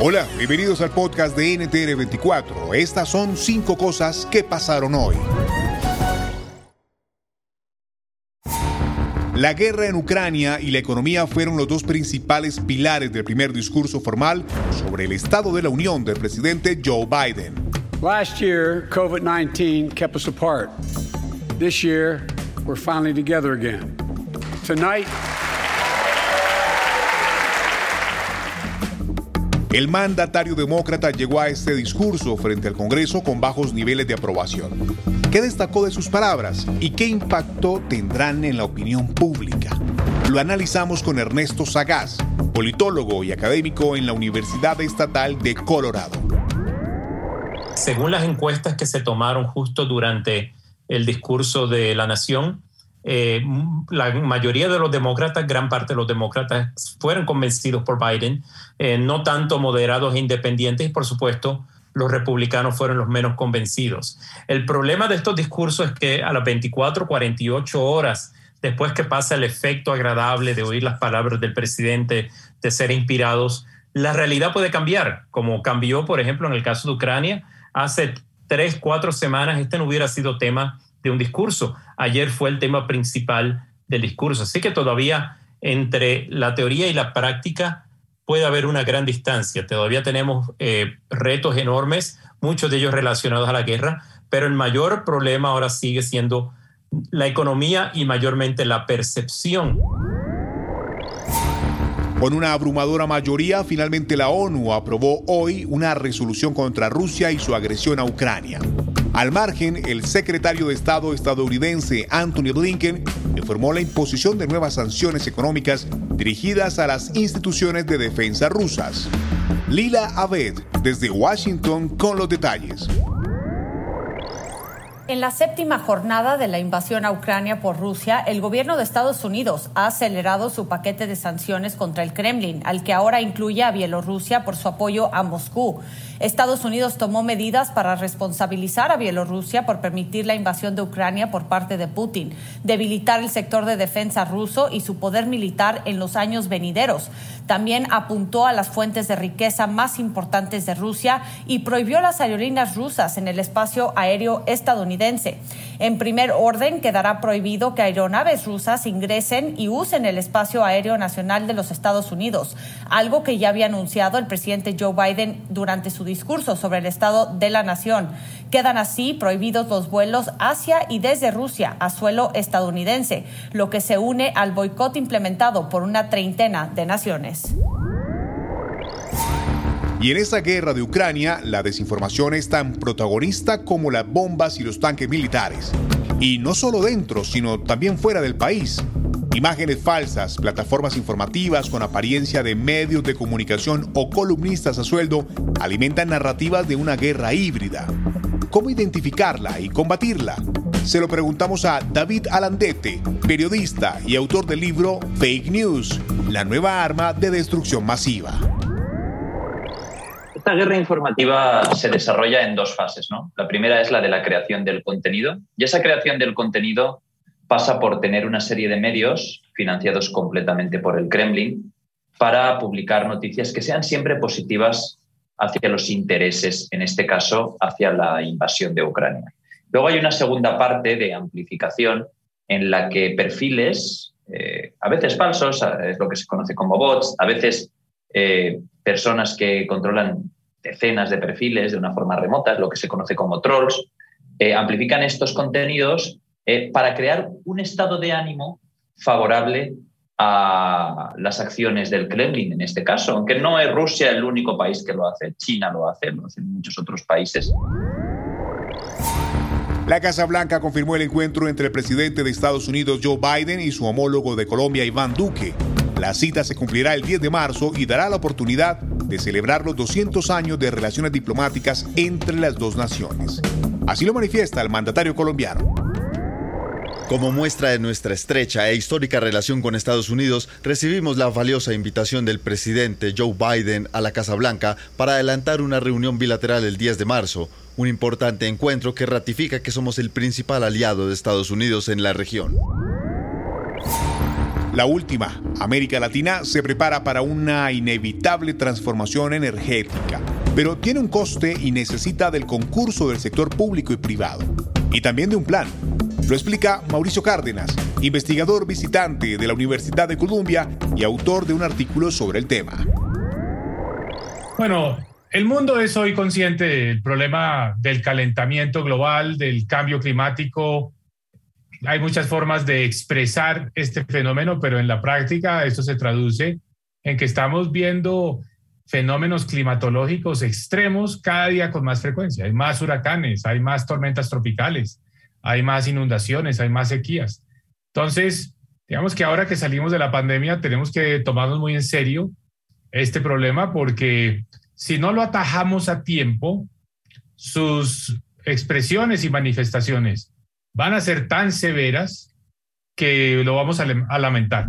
Hola, bienvenidos al podcast de NTR24. Estas son cinco cosas que pasaron hoy. La guerra en Ucrania y la economía fueron los dos principales pilares del primer discurso formal sobre el estado de la Unión del presidente Joe Biden. Last year, COVID 19 kept us apart. This year, we're finally together again. Tonight, El mandatario demócrata llegó a este discurso frente al Congreso con bajos niveles de aprobación. ¿Qué destacó de sus palabras y qué impacto tendrán en la opinión pública? Lo analizamos con Ernesto Sagaz, politólogo y académico en la Universidad Estatal de Colorado. Según las encuestas que se tomaron justo durante el discurso de la nación, eh, la mayoría de los demócratas, gran parte de los demócratas, fueron convencidos por Biden, eh, no tanto moderados e independientes, y por supuesto los republicanos fueron los menos convencidos. El problema de estos discursos es que a las 24, 48 horas después que pasa el efecto agradable de oír las palabras del presidente, de ser inspirados, la realidad puede cambiar, como cambió, por ejemplo, en el caso de Ucrania. Hace tres, cuatro semanas este no hubiera sido tema de un discurso. Ayer fue el tema principal del discurso. Así que todavía entre la teoría y la práctica puede haber una gran distancia. Todavía tenemos eh, retos enormes, muchos de ellos relacionados a la guerra, pero el mayor problema ahora sigue siendo la economía y mayormente la percepción. Con una abrumadora mayoría, finalmente la ONU aprobó hoy una resolución contra Rusia y su agresión a Ucrania. Al margen, el secretario de Estado estadounidense Anthony Blinken informó la imposición de nuevas sanciones económicas dirigidas a las instituciones de defensa rusas. Lila Abed, desde Washington, con los detalles. En la séptima jornada de la invasión a Ucrania por Rusia, el gobierno de Estados Unidos ha acelerado su paquete de sanciones contra el Kremlin, al que ahora incluye a Bielorrusia por su apoyo a Moscú. Estados Unidos tomó medidas para responsabilizar a Bielorrusia por permitir la invasión de Ucrania por parte de Putin, debilitar el sector de defensa ruso y su poder militar en los años venideros. También apuntó a las fuentes de riqueza más importantes de Rusia y prohibió las aerolíneas rusas en el espacio aéreo estadounidense. En primer orden, quedará prohibido que aeronaves rusas ingresen y usen el espacio aéreo nacional de los Estados Unidos, algo que ya había anunciado el presidente Joe Biden durante su discurso sobre el estado de la nación. Quedan así prohibidos los vuelos hacia y desde Rusia a suelo estadounidense, lo que se une al boicot implementado por una treintena de naciones. Y en esta guerra de Ucrania, la desinformación es tan protagonista como las bombas y los tanques militares. Y no solo dentro, sino también fuera del país. Imágenes falsas, plataformas informativas con apariencia de medios de comunicación o columnistas a sueldo alimentan narrativas de una guerra híbrida. ¿Cómo identificarla y combatirla? Se lo preguntamos a David Alandete, periodista y autor del libro Fake News, la nueva arma de destrucción masiva. Esta guerra informativa se desarrolla en dos fases. ¿no? La primera es la de la creación del contenido y esa creación del contenido pasa por tener una serie de medios financiados completamente por el Kremlin para publicar noticias que sean siempre positivas hacia los intereses, en este caso, hacia la invasión de Ucrania. Luego hay una segunda parte de amplificación en la que perfiles, eh, a veces falsos, es lo que se conoce como bots, a veces eh, personas que controlan decenas de perfiles de una forma remota, lo que se conoce como trolls, eh, amplifican estos contenidos para crear un estado de ánimo favorable a las acciones del Kremlin en este caso, aunque no es Rusia el único país que lo hace, China lo hace, lo hacen muchos otros países. La Casa Blanca confirmó el encuentro entre el presidente de Estados Unidos Joe Biden y su homólogo de Colombia Iván Duque. La cita se cumplirá el 10 de marzo y dará la oportunidad de celebrar los 200 años de relaciones diplomáticas entre las dos naciones. Así lo manifiesta el mandatario colombiano. Como muestra de nuestra estrecha e histórica relación con Estados Unidos, recibimos la valiosa invitación del presidente Joe Biden a la Casa Blanca para adelantar una reunión bilateral el 10 de marzo, un importante encuentro que ratifica que somos el principal aliado de Estados Unidos en la región. La última, América Latina se prepara para una inevitable transformación energética, pero tiene un coste y necesita del concurso del sector público y privado, y también de un plan lo explica Mauricio Cárdenas, investigador visitante de la Universidad de Columbia y autor de un artículo sobre el tema. Bueno, el mundo es hoy consciente del problema del calentamiento global, del cambio climático. Hay muchas formas de expresar este fenómeno, pero en la práctica esto se traduce en que estamos viendo fenómenos climatológicos extremos cada día con más frecuencia. Hay más huracanes, hay más tormentas tropicales, hay más inundaciones, hay más sequías. Entonces, digamos que ahora que salimos de la pandemia tenemos que tomarnos muy en serio este problema porque si no lo atajamos a tiempo, sus expresiones y manifestaciones van a ser tan severas que lo vamos a, lamentar.